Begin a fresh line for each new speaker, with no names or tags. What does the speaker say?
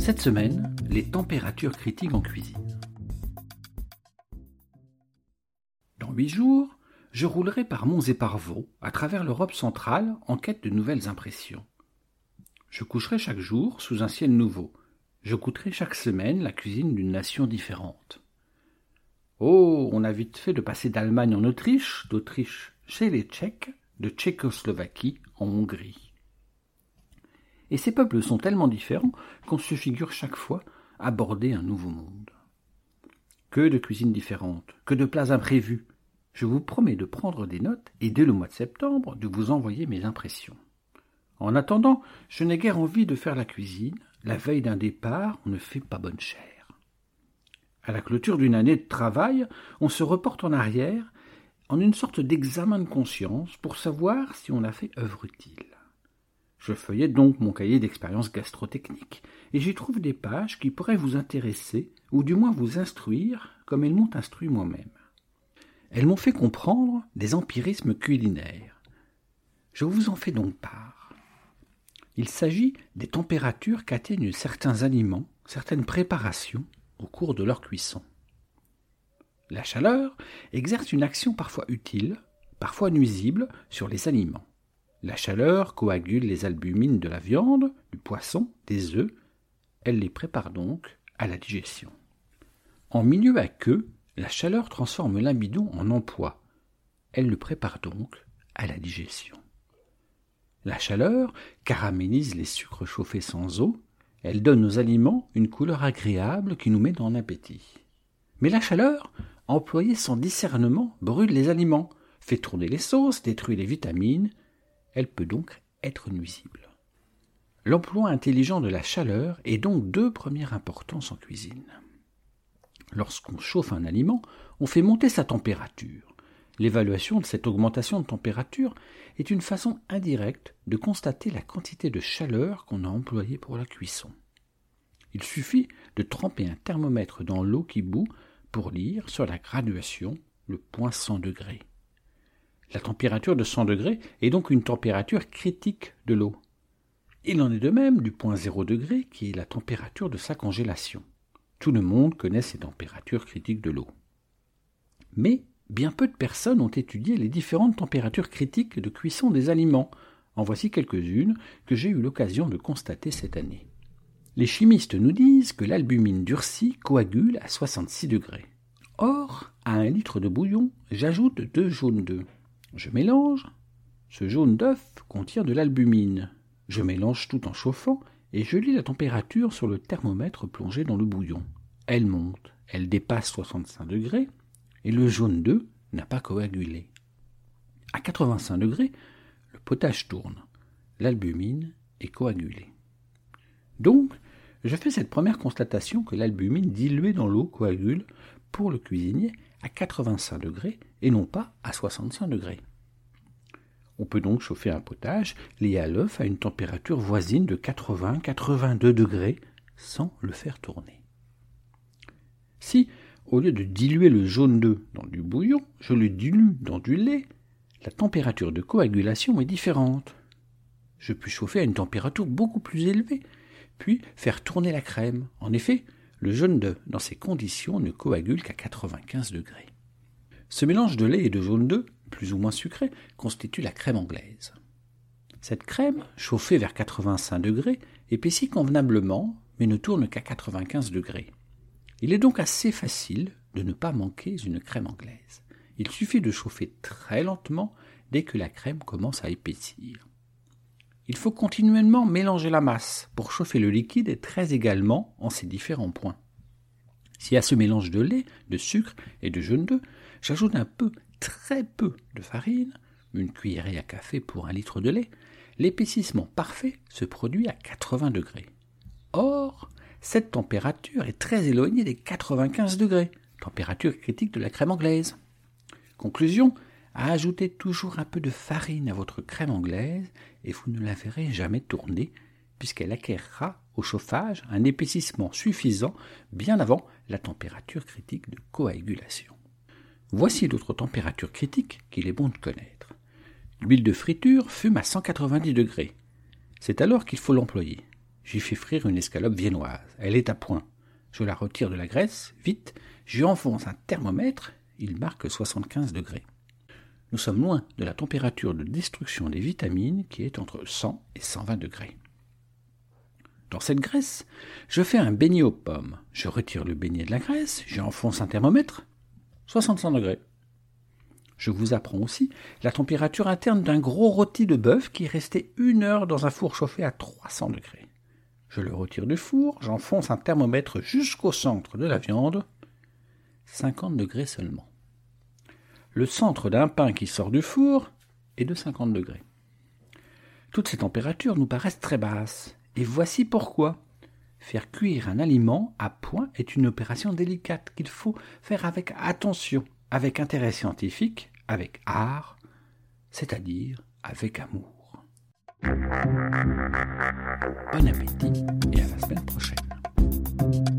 Cette semaine, les températures critiques en cuisine. Dans huit jours, je roulerai par monts et par vaux à travers l'Europe centrale en quête de nouvelles impressions. Je coucherai chaque jour sous un ciel nouveau. Je goûterai chaque semaine la cuisine d'une nation différente. Oh, on a vite fait de passer d'Allemagne en Autriche, d'Autriche chez les Tchèques, de Tchécoslovaquie en Hongrie. Et ces peuples sont tellement différents qu'on se figure chaque fois aborder un nouveau monde. Que de cuisines différentes, que de plats imprévus. Je vous promets de prendre des notes et dès le mois de septembre de vous envoyer mes impressions. En attendant, je n'ai guère envie de faire la cuisine. La veille d'un départ, on ne fait pas bonne chère. À la clôture d'une année de travail, on se reporte en arrière en une sorte d'examen de conscience pour savoir si on a fait œuvre utile. Je feuillette donc mon cahier d'expérience gastrotechnique, et j'y trouve des pages qui pourraient vous intéresser, ou du moins vous instruire, comme elles m'ont instruit moi-même. Elles m'ont fait comprendre des empirismes culinaires. Je vous en fais donc part. Il s'agit des températures qu'atteignent certains aliments, certaines préparations, au cours de leur cuisson. La chaleur exerce une action parfois utile, parfois nuisible sur les aliments. La chaleur coagule les albumines de la viande, du poisson, des œufs. Elle les prépare donc à la digestion. En milieu aqueux, la chaleur transforme l'amidon en emploi. Elle le prépare donc à la digestion. La chaleur caramélise les sucres chauffés sans eau. Elle donne aux aliments une couleur agréable qui nous met en appétit. Mais la chaleur, employée sans discernement, brûle les aliments, fait tourner les sauces, détruit les vitamines elle peut donc être nuisible. L'emploi intelligent de la chaleur est donc de première importance en cuisine. Lorsqu'on chauffe un aliment, on fait monter sa température. L'évaluation de cette augmentation de température est une façon indirecte de constater la quantité de chaleur qu'on a employée pour la cuisson. Il suffit de tremper un thermomètre dans l'eau qui bout pour lire sur la graduation le point 100 degrés. La température de 100 degrés est donc une température critique de l'eau. Il en est de même du point 0 degré qui est la température de sa congélation. Tout le monde connaît ces températures critiques de l'eau. Mais bien peu de personnes ont étudié les différentes températures critiques de cuisson des aliments. En voici quelques-unes que j'ai eu l'occasion de constater cette année. Les chimistes nous disent que l'albumine durcie coagule à 66 degrés. Or, à un litre de bouillon, j'ajoute deux jaunes d'œufs. Je mélange. Ce jaune d'œuf contient de l'albumine. Je mélange tout en chauffant et je lis la température sur le thermomètre plongé dans le bouillon. Elle monte, elle dépasse 65 degrés et le jaune d'œuf n'a pas coagulé. À 85 degrés, le potage tourne. L'albumine est coagulée. Donc, je fais cette première constatation que l'albumine diluée dans l'eau coagule pour le cuisinier à 85 degrés et non pas à 65 degrés. On peut donc chauffer un potage lié à l'œuf à une température voisine de 80-82 degrés sans le faire tourner. Si, au lieu de diluer le jaune d'œuf dans du bouillon, je le dilue dans du lait, la température de coagulation est différente. Je puis chauffer à une température beaucoup plus élevée, puis faire tourner la crème. En effet, le jaune d'œuf, dans ces conditions, ne coagule qu'à 95 degrés. Ce mélange de lait et de jaune d'œuf, plus ou moins sucré, constitue la crème anglaise. Cette crème, chauffée vers 85 degrés, épaissit convenablement, mais ne tourne qu'à 95 degrés. Il est donc assez facile de ne pas manquer une crème anglaise. Il suffit de chauffer très lentement dès que la crème commence à épaissir. Il faut continuellement mélanger la masse pour chauffer le liquide très également en ses différents points. Si à ce mélange de lait, de sucre et de jaune d'œuf, j'ajoute un peu, très peu de farine, une cuillerée à café pour un litre de lait, l'épaississement parfait se produit à 80 degrés. Or, cette température est très éloignée des 95 degrés, température critique de la crème anglaise. Conclusion, ajoutez toujours un peu de farine à votre crème anglaise et vous ne la verrez jamais tourner puisqu'elle acquérera au chauffage un épaississement suffisant bien avant la température critique de coagulation. Voici d'autres températures critiques qu'il est bon de connaître. L'huile de friture fume à 190 degrés. C'est alors qu'il faut l'employer. J'y fais frire une escalope viennoise. Elle est à point. Je la retire de la graisse, vite, j'y enfonce un thermomètre, il marque 75 degrés. Nous sommes loin de la température de destruction des vitamines qui est entre 100 et 120 degrés. Dans cette graisse, je fais un beignet aux pommes. Je retire le beignet de la graisse, j'y enfonce un thermomètre, 65 degrés. Je vous apprends aussi la température interne d'un gros rôti de bœuf qui est resté une heure dans un four chauffé à 300 degrés. Je le retire du four, j'enfonce un thermomètre jusqu'au centre de la viande, 50 degrés seulement. Le centre d'un pain qui sort du four est de 50 degrés. Toutes ces températures nous paraissent très basses, et voici pourquoi. Faire cuire un aliment à point est une opération délicate qu'il faut faire avec attention, avec intérêt scientifique, avec art, c'est-à-dire avec amour. Bon appétit et à la semaine prochaine.